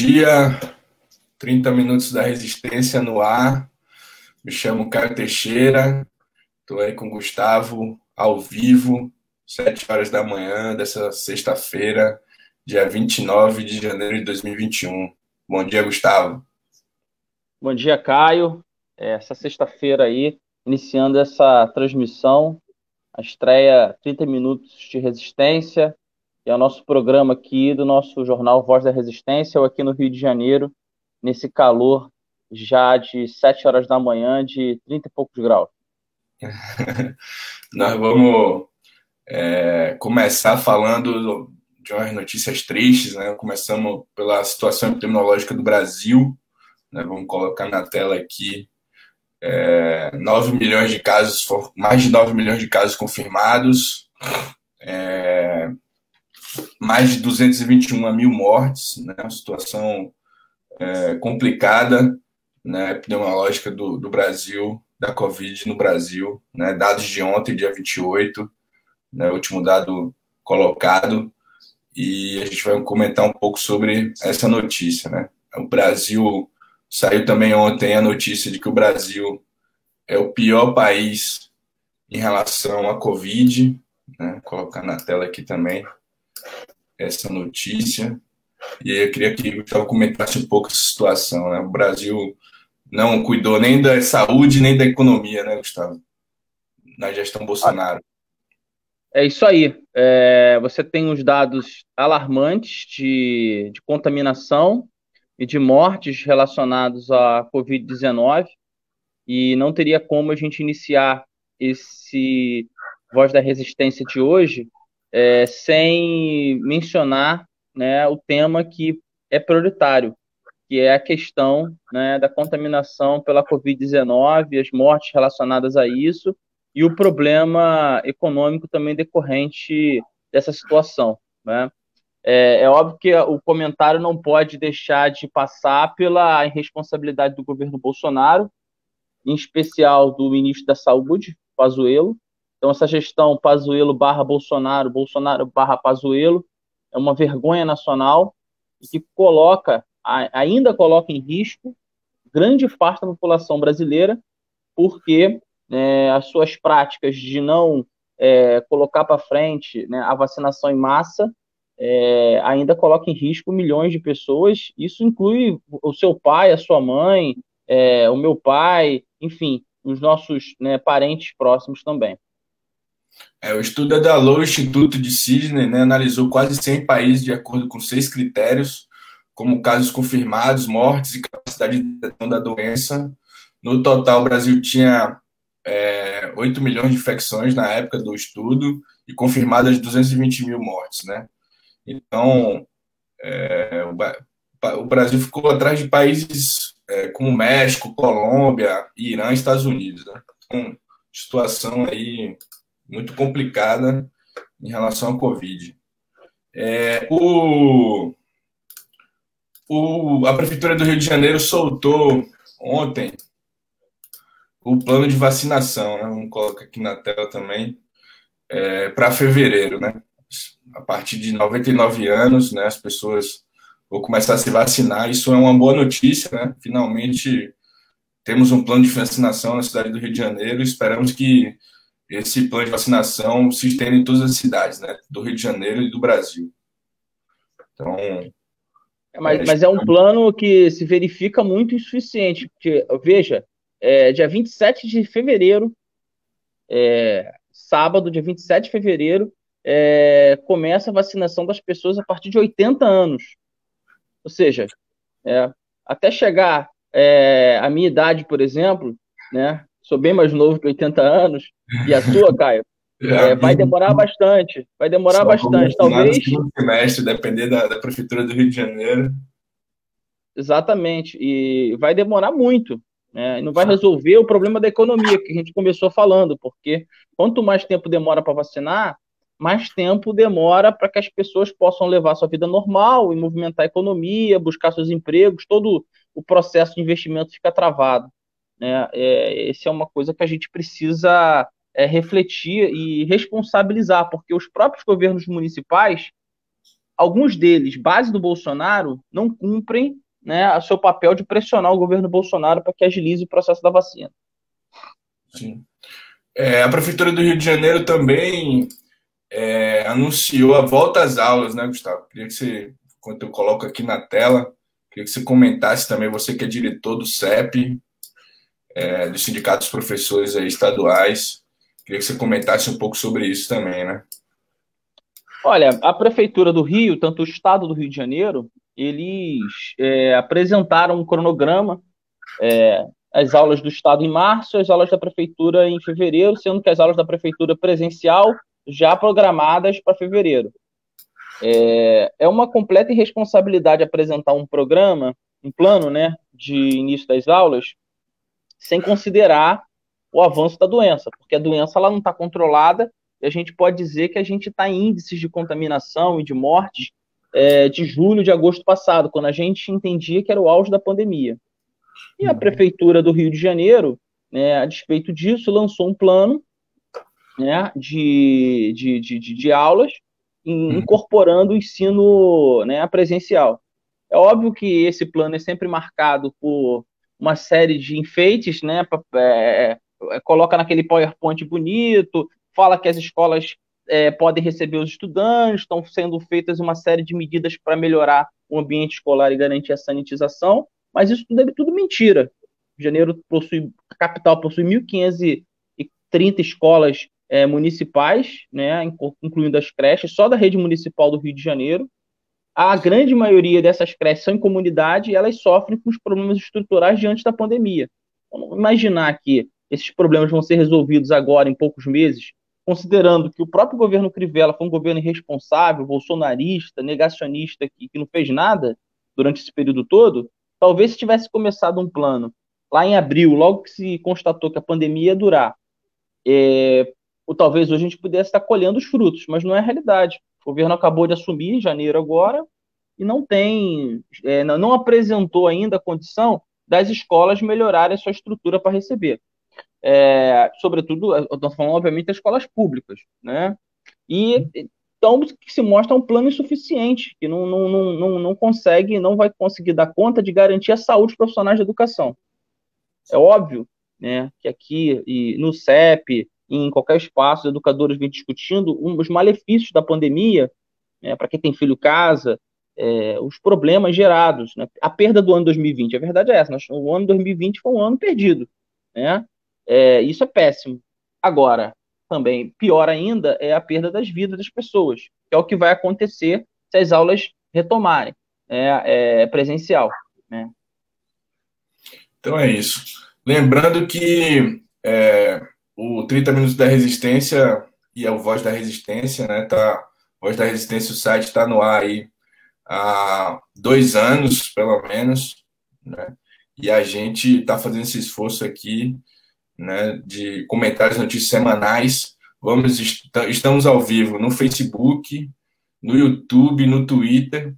Dia, 30 minutos da resistência no ar. Me chamo Caio Teixeira, estou aí com o Gustavo ao vivo, 7 horas da manhã dessa sexta-feira, dia 29 de janeiro de 2021. Bom dia, Gustavo. Bom dia, Caio. É, essa sexta-feira aí, iniciando essa transmissão, a estreia 30 minutos de resistência, é o nosso programa aqui do nosso jornal Voz da Resistência, aqui no Rio de Janeiro, nesse calor já de 7 horas da manhã, de 30 e poucos graus. Nós vamos é, começar falando de umas notícias tristes, né? Começamos pela situação epidemiológica do Brasil, né? Vamos colocar na tela aqui é, 9 milhões de casos, mais de 9 milhões de casos confirmados, é, mais de 221 mil mortes, né, uma situação é, complicada né, epidemiológica do, do Brasil, da Covid no Brasil, né, dados de ontem, dia 28, né, último dado colocado, e a gente vai comentar um pouco sobre essa notícia. Né. O Brasil, saiu também ontem a notícia de que o Brasil é o pior país em relação à Covid, né, vou colocar na tela aqui também, essa notícia. E eu queria que o Gustavo comentasse um pouco essa situação. Né? O Brasil não cuidou nem da saúde, nem da economia, né, Gustavo? Na gestão Bolsonaro. É isso aí. É, você tem os dados alarmantes de, de contaminação e de mortes relacionados à Covid-19, e não teria como a gente iniciar esse Voz da Resistência de hoje é, sem mencionar né, o tema que é prioritário, que é a questão né, da contaminação pela Covid-19, as mortes relacionadas a isso e o problema econômico também decorrente dessa situação. Né? É, é, óbvio que o comentário não pode deixar de passar pela irresponsabilidade do governo Bolsonaro, em especial do ministro da Saúde, Pazuello, então, essa gestão Pazuello barra Bolsonaro, Bolsonaro barra Pazuello, é uma vergonha nacional que coloca, ainda coloca em risco grande parte da população brasileira, porque é, as suas práticas de não é, colocar para frente né, a vacinação em massa é, ainda coloca em risco milhões de pessoas. Isso inclui o seu pai, a sua mãe, é, o meu pai, enfim, os nossos né, parentes próximos também. É, o estudo é da Low Instituto de Sydney, né, analisou quase 100 países de acordo com seis critérios, como casos confirmados, mortes e capacidade de detecção da doença. No total, o Brasil tinha é, 8 milhões de infecções na época do estudo e confirmadas 220 mil mortes. Né? Então, é, o, Brasil ficou atrás de países é, como México, Colômbia, Irã Estados Unidos. Né? Então, situação aí muito complicada em relação à Covid. É, o, o, a Prefeitura do Rio de Janeiro soltou ontem o plano de vacinação, né? vamos colocar aqui na tela também, é, para fevereiro. Né? A partir de 99 anos, né, as pessoas vão começar a se vacinar. Isso é uma boa notícia, né? Finalmente temos um plano de vacinação na cidade do Rio de Janeiro. Esperamos que esse plano de vacinação se estende em todas as cidades, né? Do Rio de Janeiro e do Brasil. Então. É, mas, é, mas é um plano que se verifica muito insuficiente. Porque, veja, é, dia 27 de fevereiro, é, sábado, dia 27 de fevereiro, é, começa a vacinação das pessoas a partir de 80 anos. Ou seja, é, até chegar é, a minha idade, por exemplo, né, sou bem mais novo que 80 anos, e a sua, Caio, é, vai demorar bastante, vai demorar bastante, talvez... semestre, depender da, da Prefeitura do Rio de Janeiro. Exatamente, e vai demorar muito, né? não vai resolver o problema da economia que a gente começou falando, porque quanto mais tempo demora para vacinar, mais tempo demora para que as pessoas possam levar sua vida normal e movimentar a economia, buscar seus empregos, todo o processo de investimento fica travado. Né? É, essa é uma coisa que a gente precisa é, refletir e responsabilizar, porque os próprios governos municipais, alguns deles, base do Bolsonaro, não cumprem né, o seu papel de pressionar o governo Bolsonaro para que agilize o processo da vacina. Sim. É, a Prefeitura do Rio de Janeiro também é, anunciou a volta às aulas, né, Gustavo? Queria que você, enquanto eu coloco aqui na tela, queria que você comentasse também, você que é diretor do CEP, é, dos sindicatos professores aí, estaduais, queria que você comentasse um pouco sobre isso também, né? Olha, a Prefeitura do Rio, tanto o Estado do Rio de Janeiro, eles é, apresentaram um cronograma, é, as aulas do Estado em março, as aulas da Prefeitura em fevereiro, sendo que as aulas da Prefeitura presencial já programadas para fevereiro. É, é uma completa irresponsabilidade apresentar um programa, um plano né, de início das aulas, sem considerar o avanço da doença, porque a doença ela não está controlada e a gente pode dizer que a gente está em índices de contaminação e de mortes é, de julho, de agosto passado, quando a gente entendia que era o auge da pandemia. E a Prefeitura do Rio de Janeiro, né, a despeito disso, lançou um plano né, de, de, de, de aulas uhum. incorporando o ensino né, presencial. É óbvio que esse plano é sempre marcado por uma série de enfeites, né? É, é, coloca naquele PowerPoint bonito, fala que as escolas é, podem receber os estudantes, estão sendo feitas uma série de medidas para melhorar o ambiente escolar e garantir a sanitização, mas isso tudo é tudo mentira. Janeiro possui, a capital possui 1.530 escolas é, municipais, né, incluindo as creches, só da rede municipal do Rio de Janeiro. A grande maioria dessas creches são em comunidade e elas sofrem com os problemas estruturais diante da pandemia. Vamos imaginar que esses problemas vão ser resolvidos agora, em poucos meses, considerando que o próprio governo Crivella foi um governo irresponsável, bolsonarista, negacionista, que, que não fez nada durante esse período todo, talvez se tivesse começado um plano lá em abril, logo que se constatou que a pandemia ia durar, é, ou talvez hoje a gente pudesse estar colhendo os frutos, mas não é a realidade. O governo acabou de assumir em janeiro agora e não tem, é, não apresentou ainda a condição das escolas melhorarem a sua estrutura para receber é, sobretudo, estou falando, obviamente, das escolas públicas, né? E então se mostra um plano insuficiente, que não, não, não, não, não consegue, não vai conseguir dar conta de garantir a saúde dos profissionais de educação. É óbvio né, que aqui e no CEP, em qualquer espaço, os educadores vêm discutindo os malefícios da pandemia, né, para quem tem filho casa, é, os problemas gerados, né, a perda do ano 2020. A verdade é essa, nós, o ano 2020 foi um ano perdido. Né? É, isso é péssimo. Agora, também, pior ainda, é a perda das vidas das pessoas, que é o que vai acontecer se as aulas retomarem é, é presencial. Né? Então é isso. Lembrando que é, o 30 Minutos da Resistência e é o Voz da Resistência, né? Tá, Voz da Resistência, o site está no ar aí há dois anos, pelo menos, né? E a gente está fazendo esse esforço aqui né, de comentários notícias semanais. Vamos estamos ao vivo no Facebook, no YouTube, no Twitter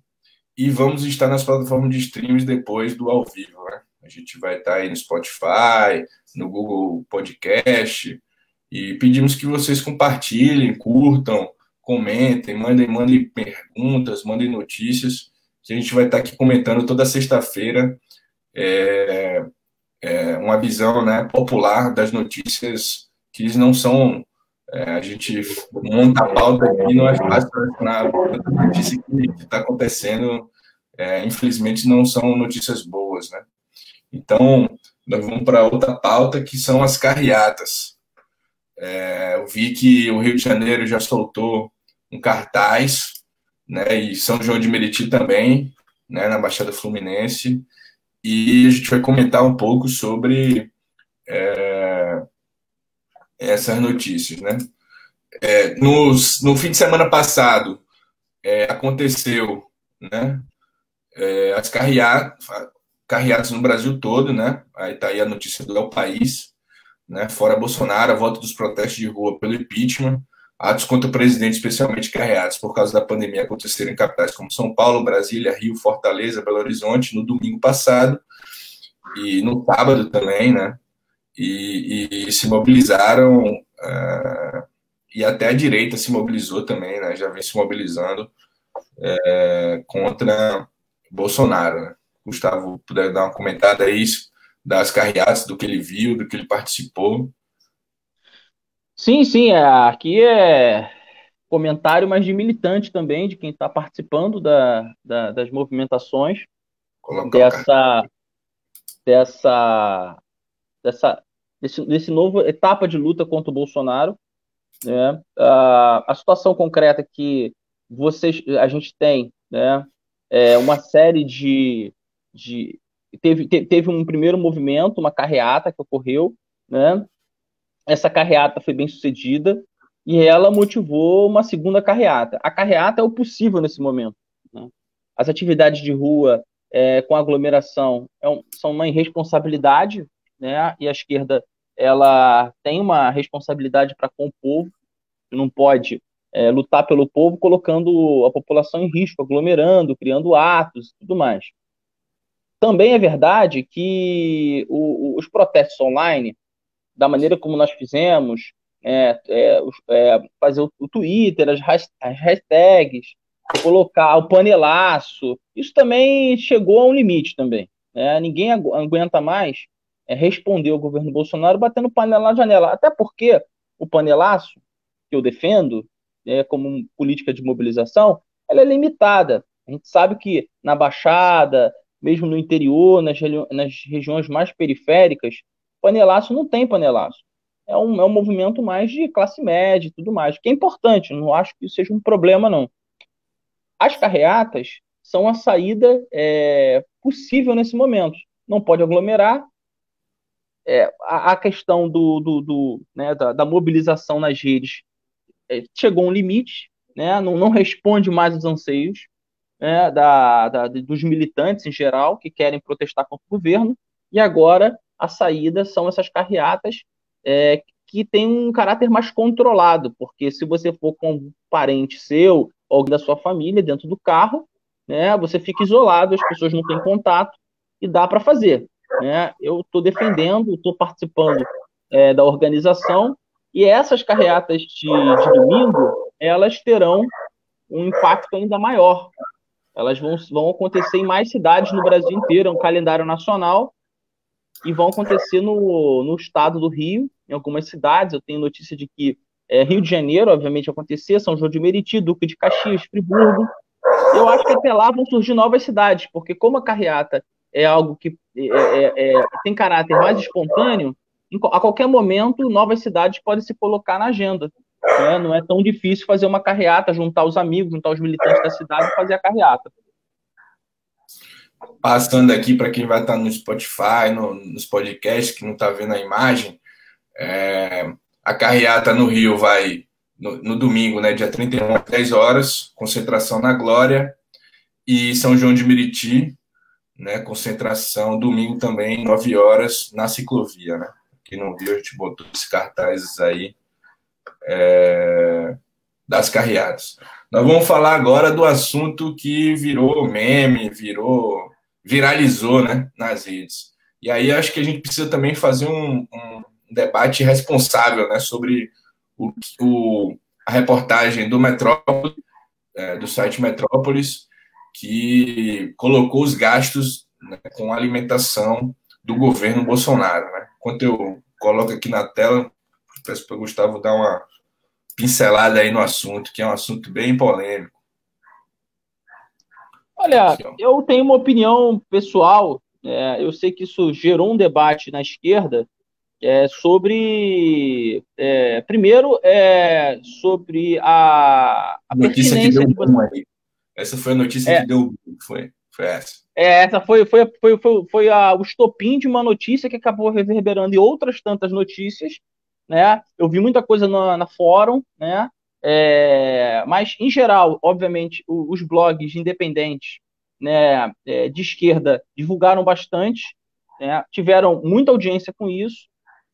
e vamos estar nas plataformas de streams depois do ao vivo. A gente vai estar aí no Spotify, no Google Podcast e pedimos que vocês compartilhem, curtam, comentem, mandem, mandem perguntas, mandem notícias. Que a gente vai estar aqui comentando toda sexta-feira. É, é, uma visão né, popular das notícias que não são. É, a gente monta a pauta aqui, não é fácil relacionar a notícia que está acontecendo. É, infelizmente, não são notícias boas. Né? Então, nós vamos para outra pauta, que são as carreatas. É, eu vi que o Rio de Janeiro já soltou um cartaz, né, e São João de Meriti também, né, na Baixada Fluminense, e a gente vai comentar um pouco sobre é, essas notícias, né? É, nos, no fim de semana passado é, aconteceu, né? É, as carreatas, carreatas no Brasil todo, né? Aí tá aí a notícia do El País, né? Fora Bolsonaro, a volta dos protestos de rua pelo impeachment, atos contra o presidente, especialmente carreados por causa da pandemia, aconteceram em capitais como São Paulo, Brasília, Rio, Fortaleza, Belo Horizonte, no domingo passado e no sábado também, né? E, e se mobilizaram, uh, e até a direita se mobilizou também, né? Já vem se mobilizando é, contra Bolsonaro. Né? Gustavo, puder dar uma comentada aí das carreatas, do que ele viu, do que ele participou. Sim, sim, é, aqui é comentário mais de militante também, de quem está participando da, da, das movimentações dessa, dessa, dessa, desse, desse novo etapa de luta contra o Bolsonaro. Né? A, a situação concreta que vocês, a gente tem, né, é uma série de, de teve, teve um primeiro movimento, uma carreata que ocorreu, né? Essa carreata foi bem sucedida e ela motivou uma segunda carreata. A carreata é o possível nesse momento. Né? As atividades de rua é, com aglomeração é um, são uma irresponsabilidade, né? E a esquerda ela tem uma responsabilidade para com o povo, não pode é, lutar pelo povo colocando a população em risco, aglomerando, criando atos e tudo mais. Também é verdade que o, os protestos online, da maneira como nós fizemos, é, é, é, fazer o, o, Twitter, as, as hashtags, colocar o panelaço, isso também chegou a um limite também. Né? Ninguém agu aguenta mais é, responder ao governo Bolsonaro batendo panela na janela. Até porque o panelaço, que eu defendo, é, como política de mobilização, ela é limitada. A gente sabe que na Baixada, mesmo no interior, nas, nas regiões mais periféricas, panelaço não tem panelaço. É um, é um movimento mais de classe média e tudo mais, que é importante, não acho que isso seja um problema, não. As carreatas são a saída é, possível nesse momento. Não pode aglomerar. É, a, a, questão do, do, do né, da, da, mobilização nas redes é, chegou a um limite, né, não, não responde mais aos anseios né, da, da, dos militantes em geral que querem protestar contra o governo, e agora a saída são essas carreatas é, que têm um caráter mais controlado, porque se você for com um parente seu ou da sua família dentro do carro, né, você fica isolado, as pessoas não têm contato e dá para fazer. Né? Eu estou defendendo, estou participando é, da organização e essas carreatas de, de domingo elas terão um impacto ainda maior, elas vão, vão acontecer em mais cidades no Brasil inteiro, é um calendário nacional, e vão acontecer no, no estado do Rio, em algumas cidades. Eu tenho notícia de que é, Rio de Janeiro, obviamente, acontecer, São João de Meriti, Duque de Caxias, Friburgo. Eu acho que até lá vão surgir novas cidades, porque como a carreata é algo que é, é, é tem caráter mais espontâneo, a qualquer momento novas cidades podem se colocar na agenda. Né? Não é tão difícil fazer uma carreata, juntar os amigos, juntar os militantes da cidade e fazer a carreata. Passando aqui para quem vai estar no Spotify, no, nos podcasts, que não está vendo a imagem, é, a carreata no Rio vai no, no, domingo, né, dia 31, às 10 horas, concentração na Glória, e São João de Meriti, né, concentração domingo também, 9 horas, na ciclovia. Né? Aqui no Rio a gente botou esses cartazes aí é, das carreadas. Nós vamos falar agora do assunto que virou meme, virou, viralizou né, nas redes. E aí acho que a gente precisa também fazer um, um debate responsável né, sobre o, o, a reportagem do Metrópolis, é, do site Metrópolis, que colocou os gastos né, com alimentação do governo Bolsonaro. Né? Enquanto eu coloco aqui na tela, peço para o Gustavo dar uma pincelada aí no assunto, que é um assunto bem polêmico. Olha, eu tenho uma opinião pessoal, é, eu sei que isso gerou um debate na esquerda é, sobre, é, primeiro, é, sobre a, a notícia que deu boom aí. Essa foi a notícia é. que deu foi, foi essa. É, essa foi, foi, foi, foi, foi a, o estopim de uma notícia que acabou reverberando em outras tantas notícias, né? Eu vi muita coisa na, na fórum, né? É, mas, em geral, obviamente, os blogs independentes né, é, de esquerda divulgaram bastante, né, tiveram muita audiência com isso.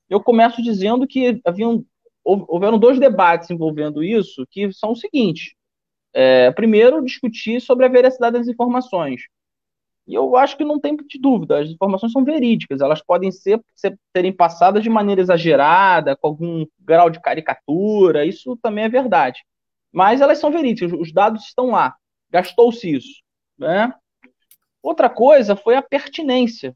Eu começo dizendo que haviam, houveram dois debates envolvendo isso, que são os seguintes. É, primeiro, discutir sobre a veracidade das informações. E eu acho que não tem de dúvida, as informações são verídicas, elas podem ser, ser passadas de maneira exagerada, com algum grau de caricatura, isso também é verdade. Mas elas são verídicas, os dados estão lá. gastou-se isso. Né? Outra coisa foi a pertinência,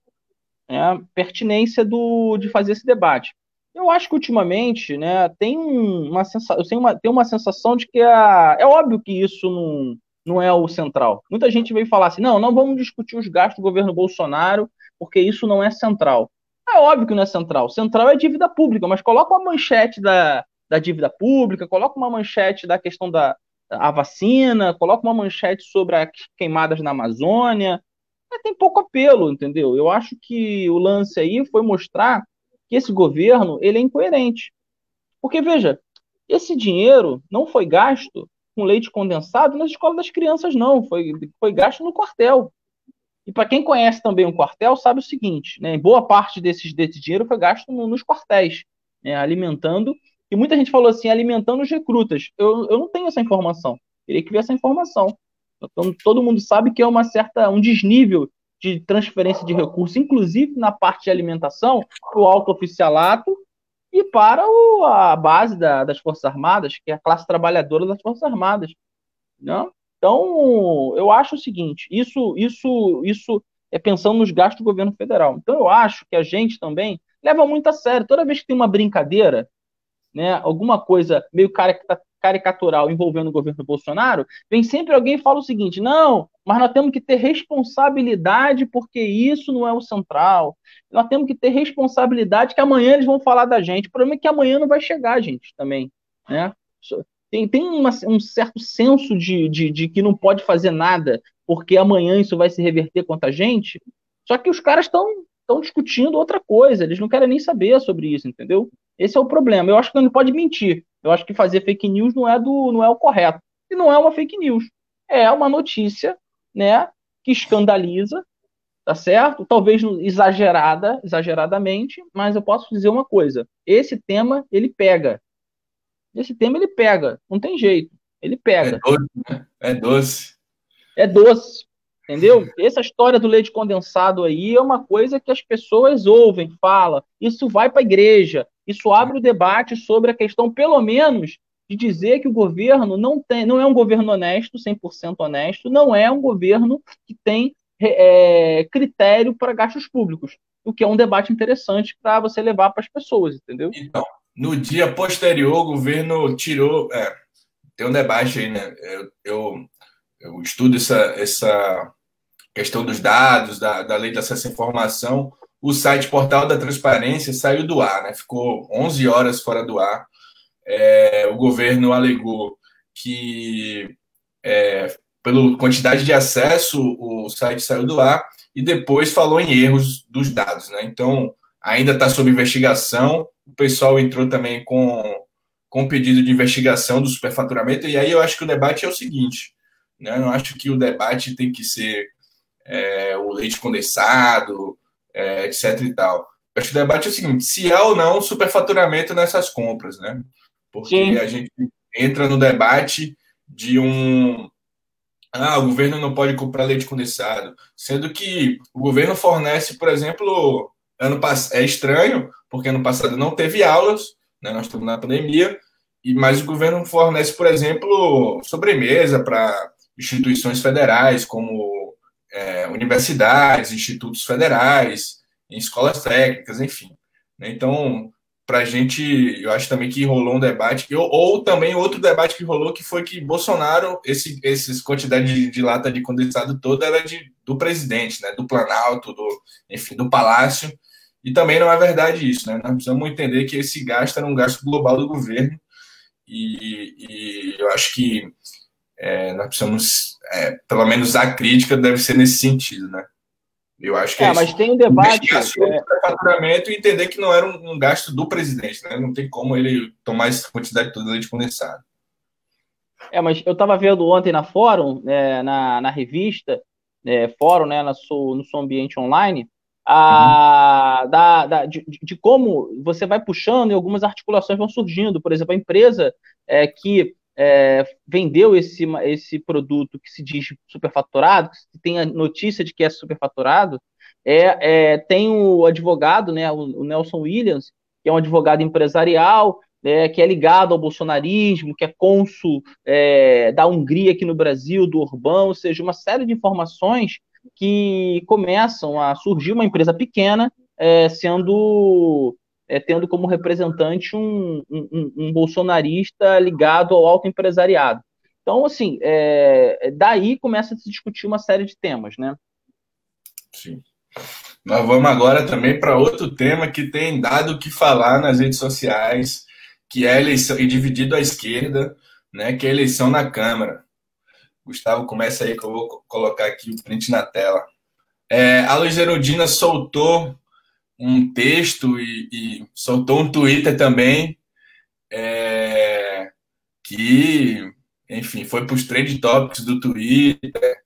né? a pertinência do, de fazer esse debate. Eu acho que ultimamente né, tem, uma sensação, tem, uma, tem uma sensação de que a, é óbvio que isso não, não é o central. Muita gente veio falar assim: não, não vamos discutir os gastos do governo Bolsonaro, porque isso não é central. É óbvio que não é central. Central é dívida pública, mas coloca uma manchete da, da dívida pública, coloca uma manchete da questão da a vacina, coloca uma manchete sobre as queimadas na Amazônia. tem pouco apelo, entendeu? Eu acho que o lance aí foi mostrar que esse governo ele é incoerente. Porque, veja, esse dinheiro não foi gasto com leite condensado nas escolas das crianças, não. Foi, foi gasto no quartel. E para quem conhece também o quartel, sabe o seguinte: né, boa parte desses, desse dinheiro foi gasto no, nos quartéis, né, alimentando. E muita gente falou assim, alimentando os recrutas. Eu, eu não tenho essa informação. Teria que ver essa informação. Então, todo mundo sabe que é uma certa um desnível de transferência de recursos, inclusive na parte de alimentação, o alto oficialato e para o, a base da, das Forças Armadas, que é a classe trabalhadora das Forças Armadas. Não? Então, eu acho o seguinte: isso, isso, isso é pensando nos gastos do governo federal. Então, eu acho que a gente também leva muito a sério. Toda vez que tem uma brincadeira, né, alguma coisa meio caricatural envolvendo o governo Bolsonaro, vem sempre alguém e fala o seguinte: não, mas nós temos que ter responsabilidade porque isso não é o central. Nós temos que ter responsabilidade que amanhã eles vão falar da gente. O problema é que amanhã não vai chegar, gente, também. Né? tem, tem uma, um certo senso de, de, de, que não pode fazer nada, porque amanhã isso vai se reverter contra a gente. Só que os caras estão estão discutindo outra coisa, eles não querem nem saber sobre isso, entendeu? Esse é o problema. Eu acho que não pode mentir. Eu acho que fazer fake news não é do não é o correto. E não é uma fake news. É uma notícia, né, que escandaliza, tá certo? Talvez exagerada, exageradamente, mas eu posso dizer uma coisa. Esse tema ele pega, esse tema ele pega, não tem jeito. Ele pega. É doce, né? É doce. É doce. Entendeu? Essa história do leite condensado aí é uma coisa que as pessoas ouvem, falam. Isso vai para a igreja. Isso abre o debate sobre a questão, pelo menos, de dizer que o governo não tem, não é um governo honesto, 100% honesto, não é um governo que tem é, critério para gastos públicos, o que é um debate interessante para você levar para as pessoas, entendeu? Então, no dia posterior, o governo tirou. É, tem um debate aí, né? Eu, eu, eu, estudo essa, essa questão dos dados, da, da lei de acesso à informação. O site Portal da Transparência saiu do ar, né? Ficou 11 horas fora do ar. É, o governo alegou que, é, pela quantidade de acesso, o site saiu do ar e depois falou em erros dos dados, né? Então, ainda está sob investigação o pessoal entrou também com, com pedido de investigação do superfaturamento, e aí eu acho que o debate é o seguinte: né? eu não acho que o debate tem que ser é, o leite condensado, é, etc. e tal. Acho que o debate é o seguinte: se há ou não superfaturamento nessas compras, né? Porque Sim. a gente entra no debate de um. Ah, o governo não pode comprar leite condensado. Sendo que o governo fornece, por exemplo, ano passado. É estranho, porque ano passado não teve aulas, né, nós estamos na pandemia, e, mas o governo fornece, por exemplo, sobremesa para instituições federais, como é, universidades, institutos federais, em escolas técnicas, enfim. Né? Então, para a gente, eu acho também que rolou um debate, ou, também outro debate que rolou, que foi que Bolsonaro, esse, esses quantidade de, de, lata de condensado toda era de, do presidente, né, do Planalto, do, enfim, do Palácio, e também não é verdade isso, né? Nós precisamos entender que esse gasto era um gasto global do governo e, e eu acho que é, nós precisamos, é, pelo menos a crítica deve ser nesse sentido, né? Eu acho que é, é mas tem um debate é... faturamento e entender que não era um, um, gasto do presidente, né? Não tem como ele tomar essa quantidade toda de condensado. É, mas eu estava vendo ontem na fórum, é, na, na revista, é, fórum, né, no seu, no seu ambiente online, a, uhum. da, da, de, de, como você vai puxando e algumas articulações vão surgindo. Por exemplo, a empresa é, que é, vendeu esse, esse produto que se diz superfaturado, que tem a notícia de que é superfaturado, é, é, tem o advogado, né, o, Nelson Williams, que é um advogado empresarial, é, que é ligado ao bolsonarismo, que é cônsul é, da Hungria aqui no Brasil, do Urbão, ou seja, uma série de informações que começam a surgir uma empresa pequena é, sendo é, tendo como representante um, um, um, bolsonarista ligado ao alto empresariado. Então, assim, é, daí começa a se discutir uma série de temas, né? Sim. Nós vamos agora também para outro tema que tem dado o que falar nas redes sociais, que é a eleição, e dividido à esquerda, né, que é a eleição na Câmara. Gustavo, começa aí que eu vou colocar aqui o print na tela. É, a Luiz Erudina soltou um texto e, e, soltou um Twitter também é, que, enfim, foi para os trade topics do Twitter.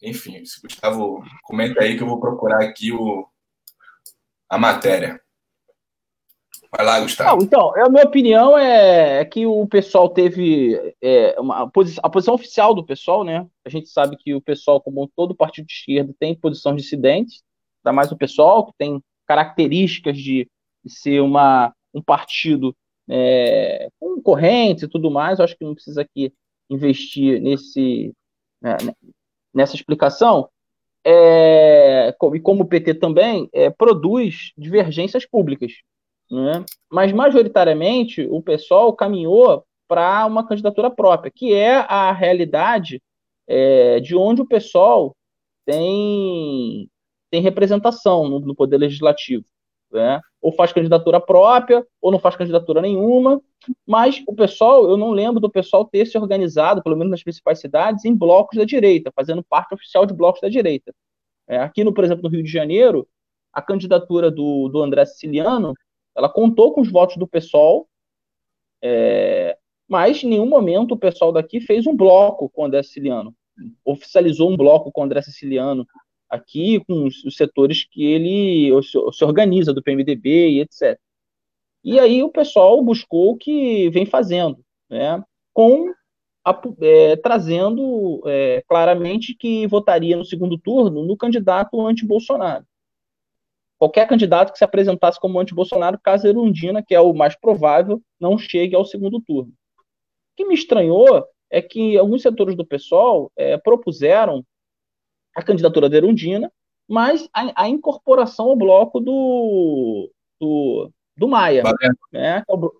Enfim, Gustavo, comenta aí que eu vou procurar aqui o, a matéria. Vai lá, Gustavo. Não, então, a minha opinião é, é que o pessoal teve é, uma, a, posição, a posição oficial do pessoal, né? A gente sabe que o pessoal, como todo partido de esquerda, tem posição dissidente, ainda mais o pessoal, que tem características de, ser uma, um partido é, com correntes e tudo mais. Eu acho que não precisa aqui investir nesse, né, nessa explicação. É, e como o PT também é, produz divergências públicas. Né? Mas, majoritariamente, o pessoal caminhou para uma candidatura própria, que é a realidade é, de onde o pessoal tem, tem representação no, no Poder Legislativo. Né? Ou faz candidatura própria, ou não faz candidatura nenhuma. Mas o pessoal, eu não lembro do pessoal ter se organizado, pelo menos nas principais cidades, em blocos da direita, fazendo parte oficial de blocos da direita. É, aqui, no, por exemplo, no Rio de Janeiro, a candidatura do, do André Siciliano ela contou com os votos do PSOL, é, mas em nenhum momento o pessoal daqui fez um bloco com o André Siciliano, oficializou um bloco com o André Siciliano aqui, com os, setores que ele se, se organiza, do PMDB e etc. E aí o pessoal buscou o que vem fazendo, né, com a, é, trazendo é, claramente que votaria no segundo turno no candidato anti-Bolsonaro qualquer candidato que se apresentasse como anti-Bolsonaro, caso Erundina, que é o mais provável, não chegue ao segundo turno. O que me estranhou é que alguns setores do PSOL é, propuseram a candidatura da Erundina, mas a, a, incorporação ao bloco do, do, do Maia. Né? É o,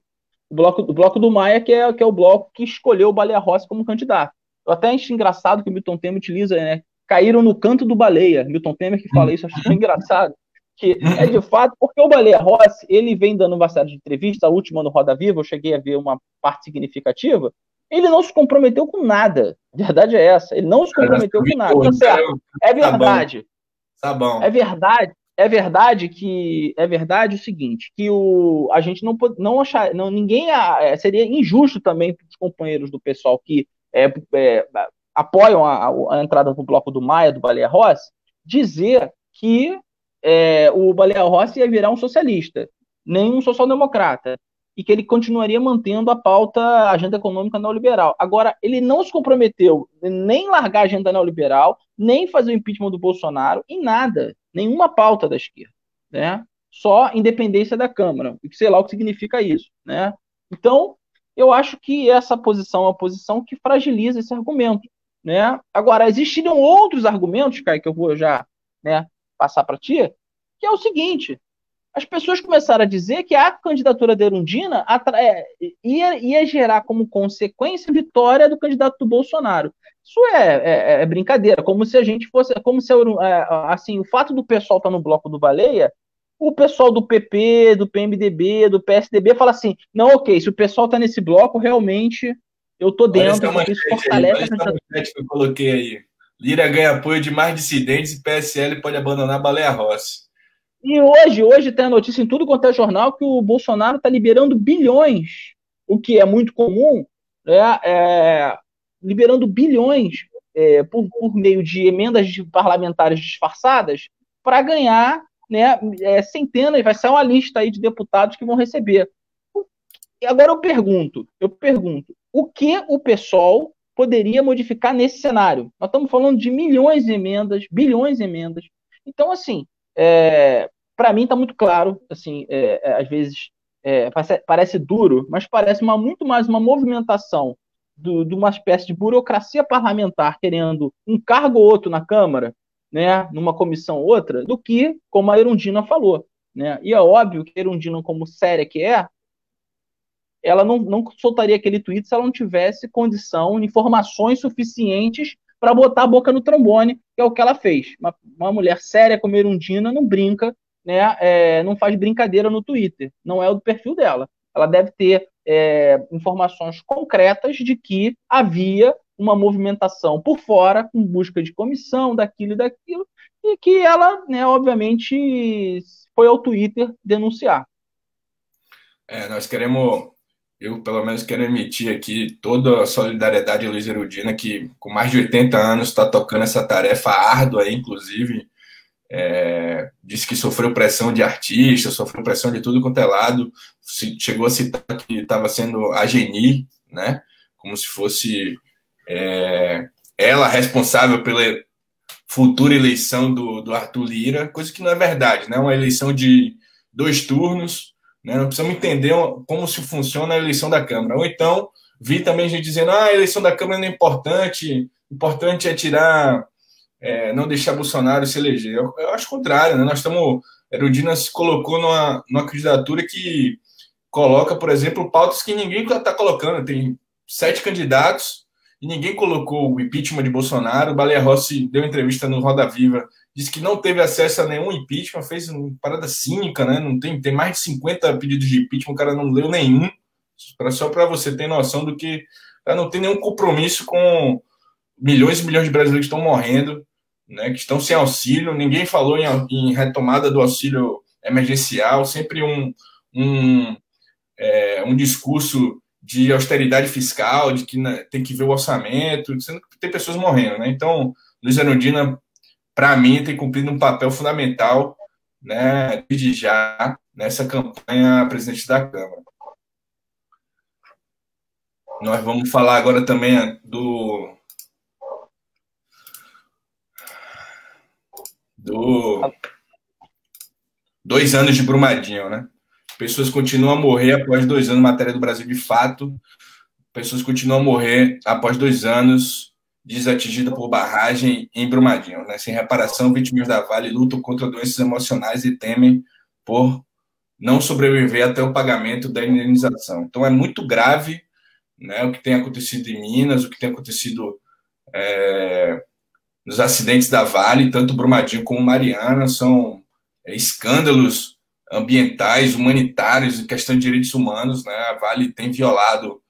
bloco, o bloco do Maia, que é, que é o bloco que escolheu o Baleia Rossi como candidato. Eu até acho engraçado que o Milton Temer utiliza, né? Caíram no canto do baleia. Milton Temer que fala isso, acho engraçado que é de fato, porque o Baleia Rossi, ele vem dando uma série de entrevistas, a última no Roda Viva, eu cheguei a ver uma parte significativa, ele não se comprometeu com nada. A verdade é essa, ele não se comprometeu com nada. Tá certo. É verdade. Tá bom. É verdade. É verdade que é verdade o seguinte, que o a gente não não achar, não ninguém é, seria injusto também para os companheiros do pessoal que é, é, apoiam a, a, entrada do bloco do Maia, do Baleia Rossi, dizer que é, o Baleia Rossi ia virar um socialista, nem um social-democrata, e que ele continuaria mantendo a pauta agenda econômica neoliberal. Agora, ele não se comprometeu nem largar a agenda neoliberal, nem fazer o impeachment do Bolsonaro, em nada, nenhuma pauta da esquerda, né? Só independência da Câmara, e sei lá o que significa isso, né? Então, eu acho que essa posição é uma posição que fragiliza esse argumento, né? Agora, existiriam outros argumentos, Caio, que eu vou já né, passar para ti, que é o seguinte: as pessoas começaram a dizer que a candidatura da Erundina é, ia, ia, gerar como consequência a vitória do candidato do Bolsonaro. Isso é, é, é brincadeira, como se a gente fosse, como se é, assim, o fato do pessoal estar tá no bloco do Baleia, o pessoal do PP, do PMDB, do PSDB fala assim: não, ok, se o pessoal está nesse bloco, realmente eu tô dentro, isso fortalece aí, que eu coloquei aí. Lira ganha apoio de mais dissidentes e PSL pode abandonar a Baleia Rossi. E hoje, hoje tem a notícia em tudo quanto é jornal que o Bolsonaro está liberando bilhões, o que é muito comum, né, é, liberando bilhões é, por, por, meio de emendas parlamentares disfarçadas para ganhar né, é, centenas, vai ser uma lista aí de deputados que vão receber. E agora eu pergunto, eu pergunto, o que o pessoal poderia modificar nesse cenário. Nós estamos falando de milhões de emendas, bilhões de emendas. Então, assim, é, para mim está muito claro, assim, é, é, às vezes é, parece, parece, duro, mas parece uma, muito mais uma movimentação do, de uma espécie de burocracia parlamentar querendo um cargo ou outro na Câmara, né, numa comissão ou outra, do que, como a Erundina falou. Né? E é óbvio que a Erundina, como séria que é, ela não, não soltaria aquele tweet se ela não tivesse condição, informações suficientes para botar a boca no trombone, que é o que ela fez. Uma, uma mulher séria como Erundina não brinca, né, é, não faz brincadeira no Twitter, não é o perfil dela. Ela deve ter é, informações concretas de que havia uma movimentação por fora, com busca de comissão, daquilo e daquilo, e que ela, né, obviamente, foi ao Twitter denunciar. É, nós queremos eu, pelo menos, quero emitir aqui toda a solidariedade a Luiz Erudina, que com mais de 80 anos está tocando essa tarefa árdua, aí, inclusive. É, disse que sofreu pressão de artista, sofreu pressão de tudo quanto é lado. Chegou a citar que estava sendo a Geni, né? Como se fosse é, ela responsável pela futura eleição do, do Arthur Lira, coisa que não é verdade, né? Uma eleição de dois turnos, né? Nós precisamos entender como se funciona a eleição da Câmara. Ou então, vi também gente dizendo ah, a eleição da Câmara não é importante, importante é tirar, é, não deixar Bolsonaro se eleger. Eu, eu acho o contrário, né? Nós estamos. Erudina se colocou numa, numa candidatura que coloca, por exemplo, pautas que ninguém está colocando. Tem sete candidatos e ninguém colocou o impeachment de Bolsonaro. O Baleia Rossi deu entrevista no Roda Viva disse que não teve acesso a nenhum impeachment, fez uma parada cínica, né? Não tem, tem mais de 50 pedidos de impeachment, o cara não leu nenhum. Só para você ter noção do que não tem nenhum compromisso com milhões e milhões de brasileiros que estão morrendo, né? Que estão sem auxílio. Ninguém falou em, em retomada do auxílio emergencial, sempre um, um, é, um discurso de austeridade fiscal, de que né, tem que ver o orçamento, sendo que tem pessoas morrendo, né? Então, Luiz Arundina para mim, tem cumprido um papel fundamental, né, desde já, nessa campanha presidente da Câmara. Nós vamos falar agora também do. do dois anos de Brumadinho, né? Pessoas continuam a morrer após dois anos, matéria do Brasil de fato. Pessoas continuam a morrer após dois anos desatingida por barragem em Brumadinho. Né? Sem reparação, vítimas da Vale lutam contra doenças emocionais e temem por não sobreviver até o pagamento da indenização. Então é muito grave né, o que tem acontecido em Minas, o que tem acontecido é, nos acidentes da Vale, tanto Brumadinho como Mariana, são é, escândalos ambientais, humanitários, em questão de direitos humanos. Né? A Vale tem violado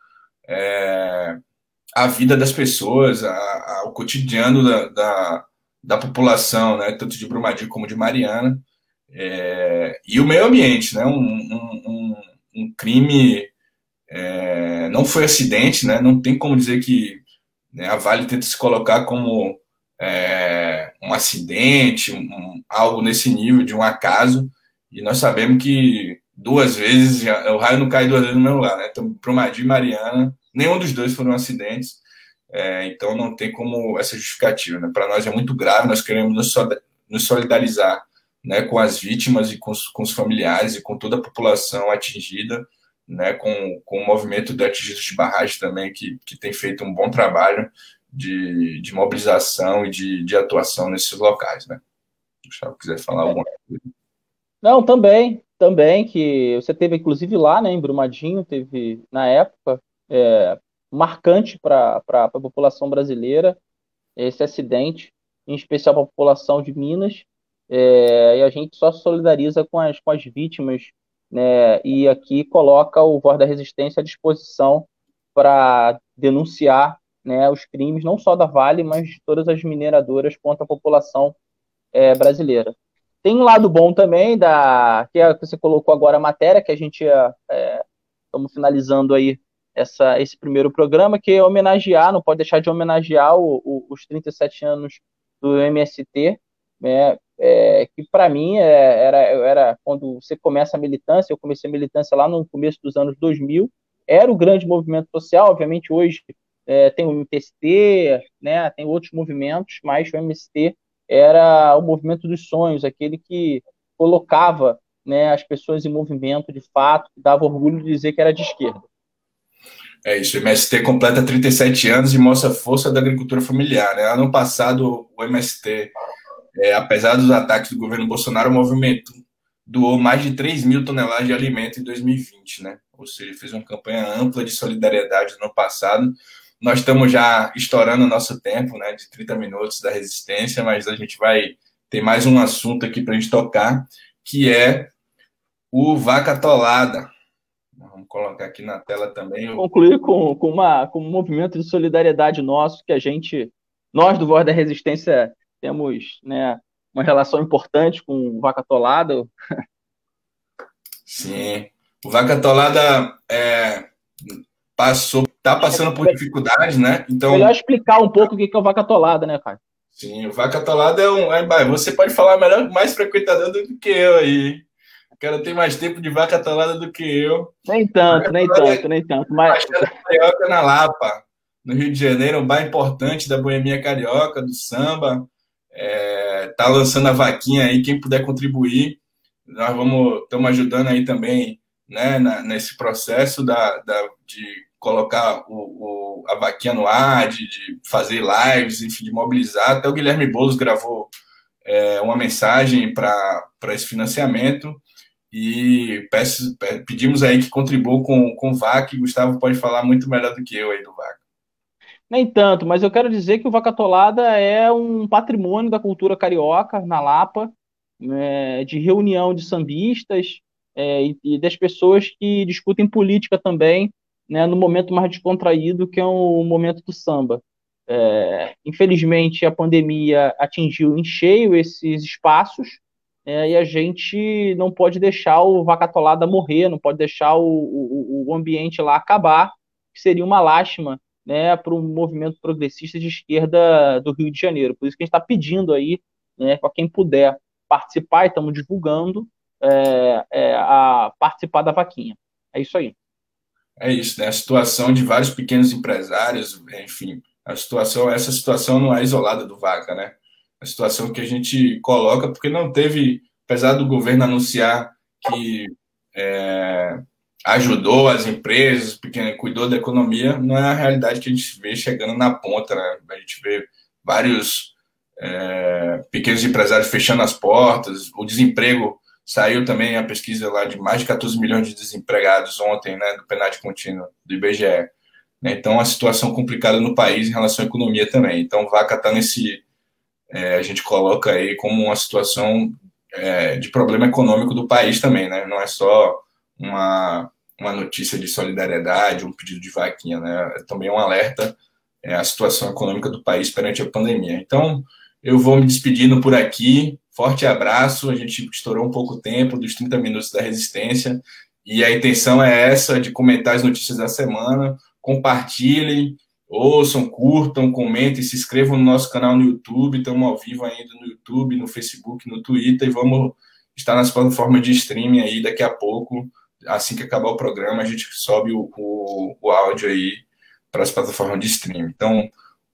é, a vida das pessoas, a, a, o cotidiano da, da, da, população, né, tanto de Brumadinho como de Mariana, é, e o meio ambiente, né, um, um, um, crime é, não foi acidente, né, não tem como dizer que né, a Vale tenta se colocar como é, um acidente, algo nesse nível de um acaso, e nós sabemos que duas vezes, já, o raio não cai duas vezes no mesmo lugar, né, então Brumadinho e Mariana Nenhum dos dois foram acidentes, é, então não tem como essa justificativa. Né? Para nós é muito grave, nós queremos nos, nos solidarizar né, com as vítimas e com os, com os, familiares e com toda a população atingida, né, com, com o movimento de atingidos de barragem também, que, que tem feito um bom trabalho de, de mobilização e de, de atuação nesses locais. Né? Se eu quiser falar alguma coisa. Não, também, também, que você teve inclusive lá, né, em Brumadinho, teve na época, é, marcante para a população brasileira, esse acidente, em especial para a população de Minas, é, e a gente só solidariza com as, com as vítimas, né, e aqui coloca o Voz da Resistência à disposição para denunciar né, os crimes, não só da Vale, mas de todas as mineradoras contra a população é, brasileira. Tem um lado bom também, da que, é, que você colocou agora a matéria, que a gente é, estamos finalizando aí essa, esse primeiro programa, que é homenagear, não pode deixar de homenagear o, o, os 37 anos do MST, né, é, que para mim é, era, era quando você começa a militância, eu comecei a militância lá no começo dos anos 2000, era o grande movimento social, obviamente hoje é, tem o MTST, né, tem outros movimentos, mas o MST era o movimento dos sonhos, aquele que colocava né, as pessoas em movimento de fato, que dava orgulho de dizer que era de esquerda. É isso, o MST completa 37 anos e mostra a força da agricultura familiar. Né? Ano passado, o MST, é, apesar dos ataques do governo Bolsonaro, o movimento doou mais de 3 mil toneladas de alimento em 2020, né? Ou seja, fez uma campanha ampla de solidariedade no ano passado. Nós estamos já estourando o nosso tempo, né, de 30 minutos da resistência, mas a gente vai ter mais um assunto aqui para a gente tocar, que é o Vaca Tolada. Vamos colocar aqui na tela também. Concluir com, com, uma, com um movimento de solidariedade nosso, que a gente, nós do Voz da Resistência, temos né, uma relação importante com o Vaca Tolada. Sim. O Vaca Tolada é, passou, tá passando por dificuldades, né? Então melhor explicar um pouco o que é o Vaca Tolada, né, cara? Sim, o Vaca Tolada é um, é, você pode falar melhor, mais frequentador do que eu aí. O cara tem mais tempo de vaca atolada do que eu. Nem tanto, nem tanto, nem tanto. Mas... Carioca na Lapa, no Rio de Janeiro, um bar importante da boemia carioca, do samba. É, tá lançando a vaquinha aí, quem puder contribuir. Nós vamos, estamos ajudando aí também né, na, nesse processo da, da, de colocar o, o, a vaquinha no ar, de, de, fazer lives, enfim, de mobilizar. Até o Guilherme Boulos gravou é, uma mensagem para esse financiamento e peço, pedimos aí que contribua com, com o VAC. Gustavo pode falar muito melhor do que eu aí do VAC. Nem tanto, mas eu quero dizer que o Vaca Tolada é um patrimônio da cultura carioca na Lapa, é, de reunião de sambistas é, e, e, das pessoas que discutem política também, né, no momento mais descontraído, que é o momento do samba. É, infelizmente, a pandemia atingiu em cheio esses espaços, é, e a gente não pode deixar o vacatolada morrer, não pode deixar o, o, o ambiente lá acabar, que seria uma lástima né, para um movimento progressista de esquerda do Rio de Janeiro. Por isso que a gente está pedindo aí, né, para quem puder participar, estamos divulgando, é, é, a participar da vaquinha. É isso aí. É isso, né? A situação de vários pequenos empresários, enfim, a situação, essa situação não é isolada do Vaca, né? a situação que a gente coloca, porque não teve, apesar do governo anunciar que é, ajudou as empresas, porque cuidou da economia, não é a realidade que a gente vê chegando na ponta, né? A gente vê vários é, pequenos empresários fechando as portas, o desemprego saiu também a pesquisa lá de mais de 14 milhões de desempregados ontem, né, do PNAD contínuo, do IBGE. Né? Então, a situação complicada no país em relação à economia também. Então, Vaca está nesse é, a gente coloca aí como uma situação é, de problema econômico do país também, né? Não é só uma, uma notícia de solidariedade, um pedido de vaquinha, né? É também um alerta é, à situação econômica do país perante a pandemia. Então, eu vou me despedindo por aqui. Forte abraço. A gente estourou um pouco o tempo dos 30 minutos da resistência. E a intenção é essa, de comentar as notícias da semana. Compartilhem, ouçam, curtam, comentem, se inscrevam no nosso canal no YouTube, estamos ao vivo ainda no YouTube, no Facebook, no Twitter, e vamos estar nas plataformas de streaming aí daqui a pouco, assim que acabar o programa, a gente sobe o, o, o áudio aí para as plataformas de streaming. Então,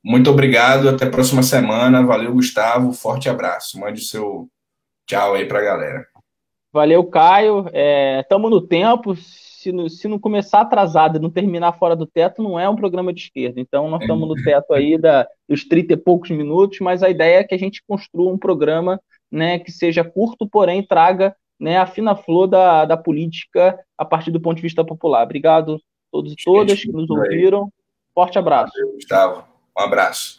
muito obrigado, até a próxima semana, valeu Gustavo, forte abraço, mande o seu tchau aí para a galera. Valeu, Caio, estamos é, no tempo, se não, se não começar atrasado e não terminar fora do teto, não é um programa de esquerda. Então, nós estamos no teto aí da, dos 30 e poucos minutos, mas a ideia é que a gente construa um programa né, que seja curto, porém traga né, a fina flor da, da política a partir do ponto de vista popular. Obrigado a todos e todas que nos ouviram. Forte abraço. Valeu, Gustavo. Um abraço.